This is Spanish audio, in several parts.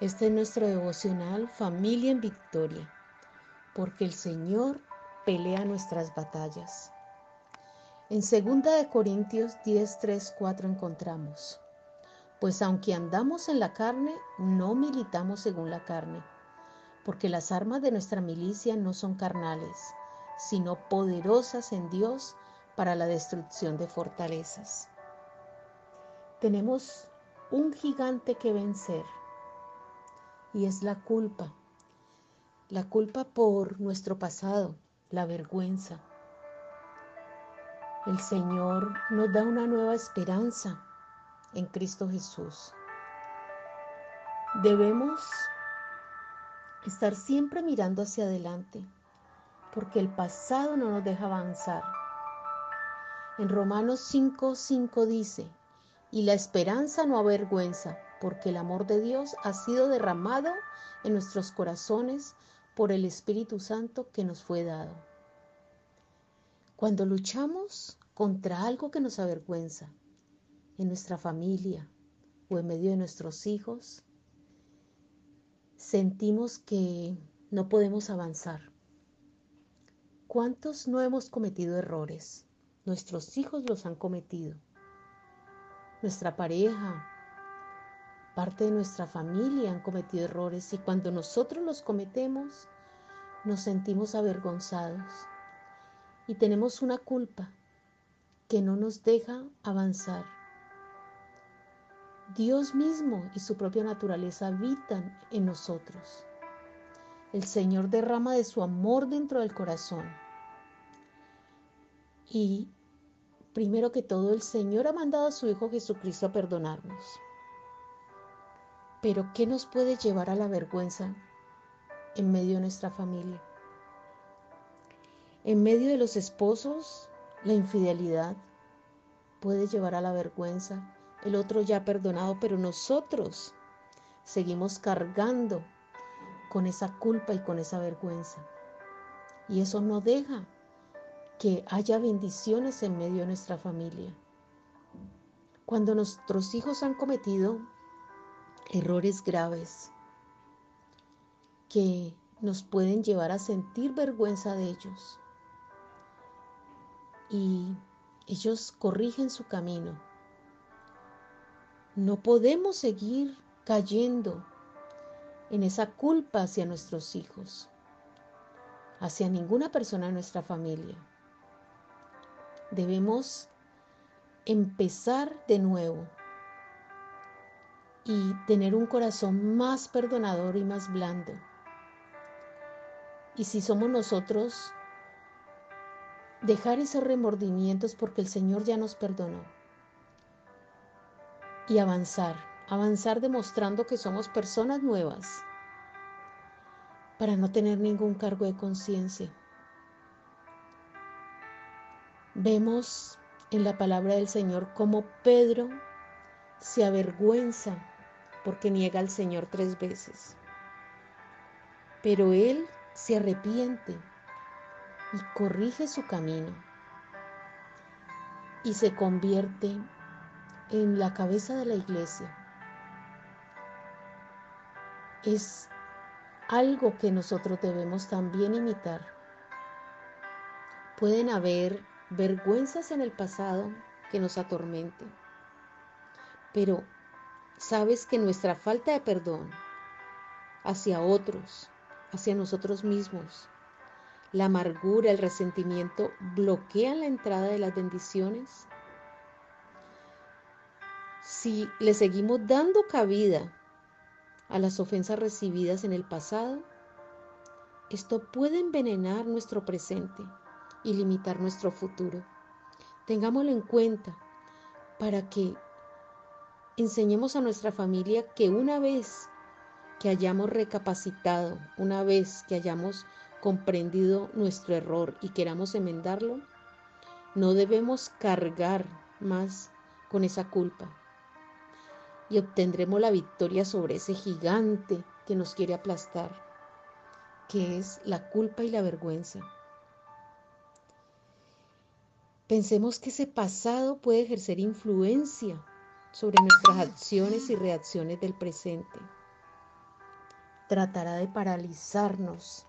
Este es nuestro devocional Familia en Victoria, porque el Señor pelea nuestras batallas. En 2 de Corintios 10, 3, 4 encontramos, pues aunque andamos en la carne, no militamos según la carne, porque las armas de nuestra milicia no son carnales, sino poderosas en Dios para la destrucción de fortalezas. Tenemos un gigante que vencer y es la culpa. La culpa por nuestro pasado, la vergüenza. El Señor nos da una nueva esperanza en Cristo Jesús. Debemos estar siempre mirando hacia adelante, porque el pasado no nos deja avanzar. En Romanos 5:5 5 dice, y la esperanza no avergüenza, porque el amor de Dios ha sido derramado en nuestros corazones por el Espíritu Santo que nos fue dado. Cuando luchamos contra algo que nos avergüenza, en nuestra familia o en medio de nuestros hijos, sentimos que no podemos avanzar. ¿Cuántos no hemos cometido errores? Nuestros hijos los han cometido. Nuestra pareja, parte de nuestra familia han cometido errores y cuando nosotros los cometemos nos sentimos avergonzados y tenemos una culpa que no nos deja avanzar. Dios mismo y su propia naturaleza habitan en nosotros. El Señor derrama de su amor dentro del corazón. Y primero que todo, el Señor ha mandado a su Hijo Jesucristo a perdonarnos. Pero ¿qué nos puede llevar a la vergüenza en medio de nuestra familia? En medio de los esposos, la infidelidad puede llevar a la vergüenza. El otro ya ha perdonado, pero nosotros seguimos cargando con esa culpa y con esa vergüenza. Y eso no deja que haya bendiciones en medio de nuestra familia. Cuando nuestros hijos han cometido errores graves que nos pueden llevar a sentir vergüenza de ellos. Y ellos corrigen su camino. No podemos seguir cayendo en esa culpa hacia nuestros hijos, hacia ninguna persona de nuestra familia. Debemos empezar de nuevo y tener un corazón más perdonador y más blando. Y si somos nosotros, dejar esos remordimientos porque el Señor ya nos perdonó. Y avanzar, avanzar demostrando que somos personas nuevas para no tener ningún cargo de conciencia. Vemos en la palabra del Señor cómo Pedro se avergüenza porque niega al Señor tres veces. Pero Él se arrepiente y corrige su camino y se convierte en la cabeza de la iglesia. Es algo que nosotros debemos también imitar. Pueden haber vergüenzas en el pasado que nos atormenten, pero sabes que nuestra falta de perdón hacia otros, hacia nosotros mismos, la amargura, el resentimiento bloquean la entrada de las bendiciones? Si le seguimos dando cabida a las ofensas recibidas en el pasado, esto puede envenenar nuestro presente y limitar nuestro futuro. Tengámoslo en cuenta para que enseñemos a nuestra familia que una vez que hayamos recapacitado, una vez que hayamos comprendido nuestro error y queramos enmendarlo, no debemos cargar más con esa culpa y obtendremos la victoria sobre ese gigante que nos quiere aplastar, que es la culpa y la vergüenza. Pensemos que ese pasado puede ejercer influencia sobre nuestras acciones y reacciones del presente. Tratará de paralizarnos.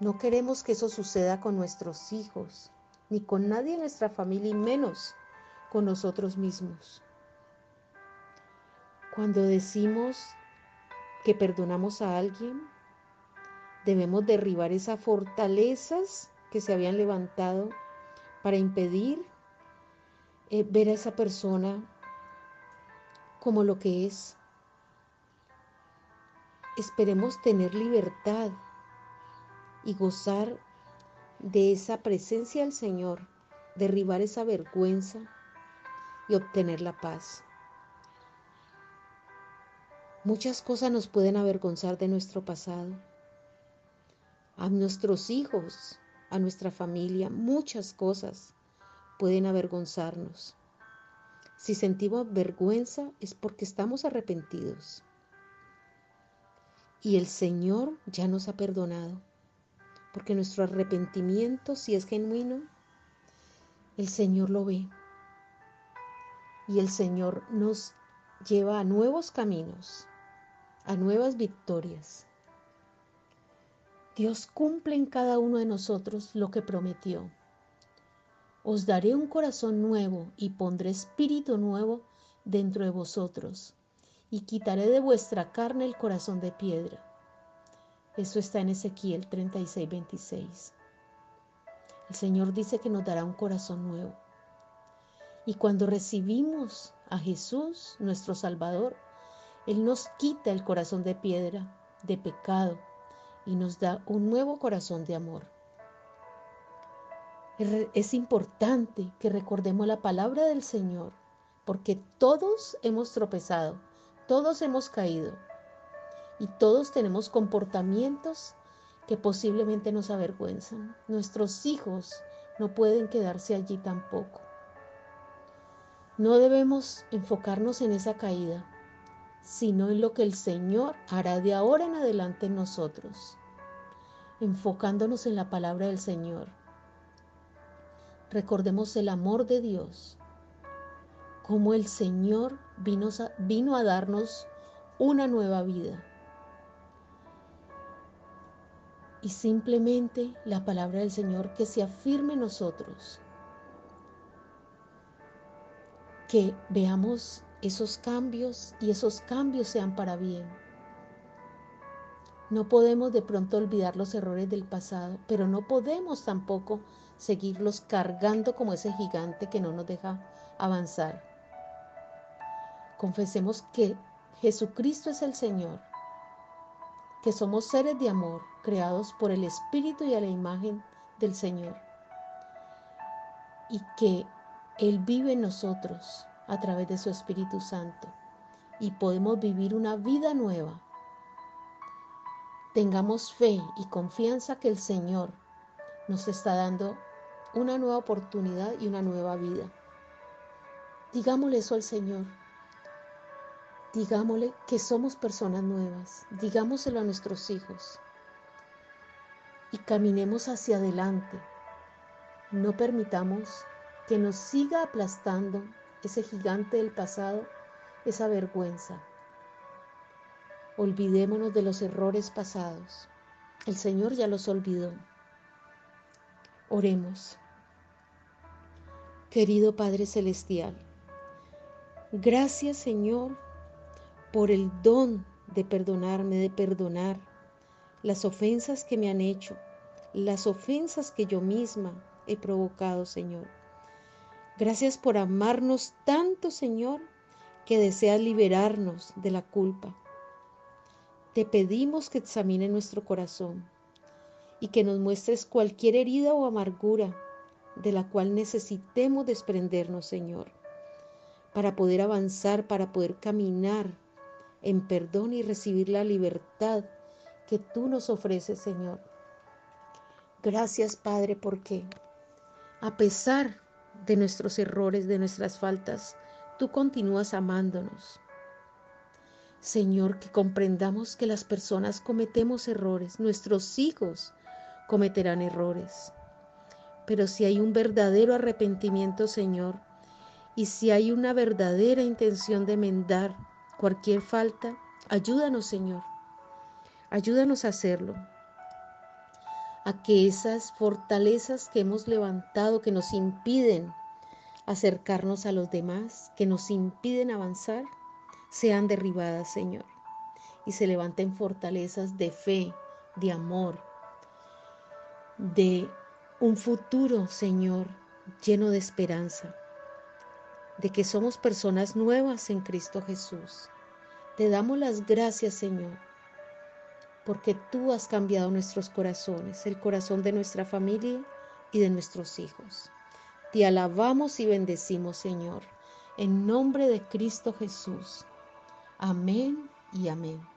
No queremos que eso suceda con nuestros hijos, ni con nadie en nuestra familia, y menos con nosotros mismos. Cuando decimos que perdonamos a alguien, debemos derribar esas fortalezas que se habían levantado para impedir eh, ver a esa persona como lo que es. Esperemos tener libertad y gozar de esa presencia del Señor, derribar esa vergüenza y obtener la paz. Muchas cosas nos pueden avergonzar de nuestro pasado. A nuestros hijos, a nuestra familia, muchas cosas pueden avergonzarnos. Si sentimos vergüenza es porque estamos arrepentidos. Y el Señor ya nos ha perdonado, porque nuestro arrepentimiento, si es genuino, el Señor lo ve. Y el Señor nos lleva a nuevos caminos, a nuevas victorias. Dios cumple en cada uno de nosotros lo que prometió. Os daré un corazón nuevo y pondré espíritu nuevo dentro de vosotros, y quitaré de vuestra carne el corazón de piedra. Eso está en Ezequiel 36, 26. El Señor dice que nos dará un corazón nuevo. Y cuando recibimos a Jesús, nuestro Salvador, Él nos quita el corazón de piedra, de pecado, y nos da un nuevo corazón de amor. Es importante que recordemos la palabra del Señor, porque todos hemos tropezado, todos hemos caído y todos tenemos comportamientos que posiblemente nos avergüenzan. Nuestros hijos no pueden quedarse allí tampoco. No debemos enfocarnos en esa caída, sino en lo que el Señor hará de ahora en adelante en nosotros, enfocándonos en la palabra del Señor. Recordemos el amor de Dios, como el Señor vino a, vino a darnos una nueva vida. Y simplemente la palabra del Señor que se afirme en nosotros, que veamos esos cambios y esos cambios sean para bien. No podemos de pronto olvidar los errores del pasado, pero no podemos tampoco seguirlos cargando como ese gigante que no nos deja avanzar. Confesemos que Jesucristo es el Señor, que somos seres de amor creados por el Espíritu y a la imagen del Señor, y que Él vive en nosotros a través de su Espíritu Santo y podemos vivir una vida nueva. Tengamos fe y confianza que el Señor nos está dando una nueva oportunidad y una nueva vida. Digámosle eso al Señor. Digámosle que somos personas nuevas. Digámoselo a nuestros hijos. Y caminemos hacia adelante. No permitamos que nos siga aplastando ese gigante del pasado, esa vergüenza. Olvidémonos de los errores pasados. El Señor ya los olvidó. Oremos. Querido Padre Celestial, gracias Señor por el don de perdonarme, de perdonar las ofensas que me han hecho, las ofensas que yo misma he provocado, Señor. Gracias por amarnos tanto, Señor, que deseas liberarnos de la culpa. Te pedimos que examine nuestro corazón y que nos muestres cualquier herida o amargura de la cual necesitemos desprendernos, Señor, para poder avanzar, para poder caminar en perdón y recibir la libertad que tú nos ofreces, Señor. Gracias, Padre, porque a pesar de nuestros errores, de nuestras faltas, tú continúas amándonos. Señor, que comprendamos que las personas cometemos errores, nuestros hijos cometerán errores. Pero si hay un verdadero arrepentimiento, Señor, y si hay una verdadera intención de enmendar cualquier falta, ayúdanos, Señor. Ayúdanos a hacerlo. A que esas fortalezas que hemos levantado, que nos impiden acercarnos a los demás, que nos impiden avanzar, sean derribadas, Señor. Y se levanten fortalezas de fe, de amor, de un futuro, Señor, lleno de esperanza, de que somos personas nuevas en Cristo Jesús. Te damos las gracias, Señor, porque tú has cambiado nuestros corazones, el corazón de nuestra familia y de nuestros hijos. Te alabamos y bendecimos, Señor, en nombre de Cristo Jesús. Amén y amén.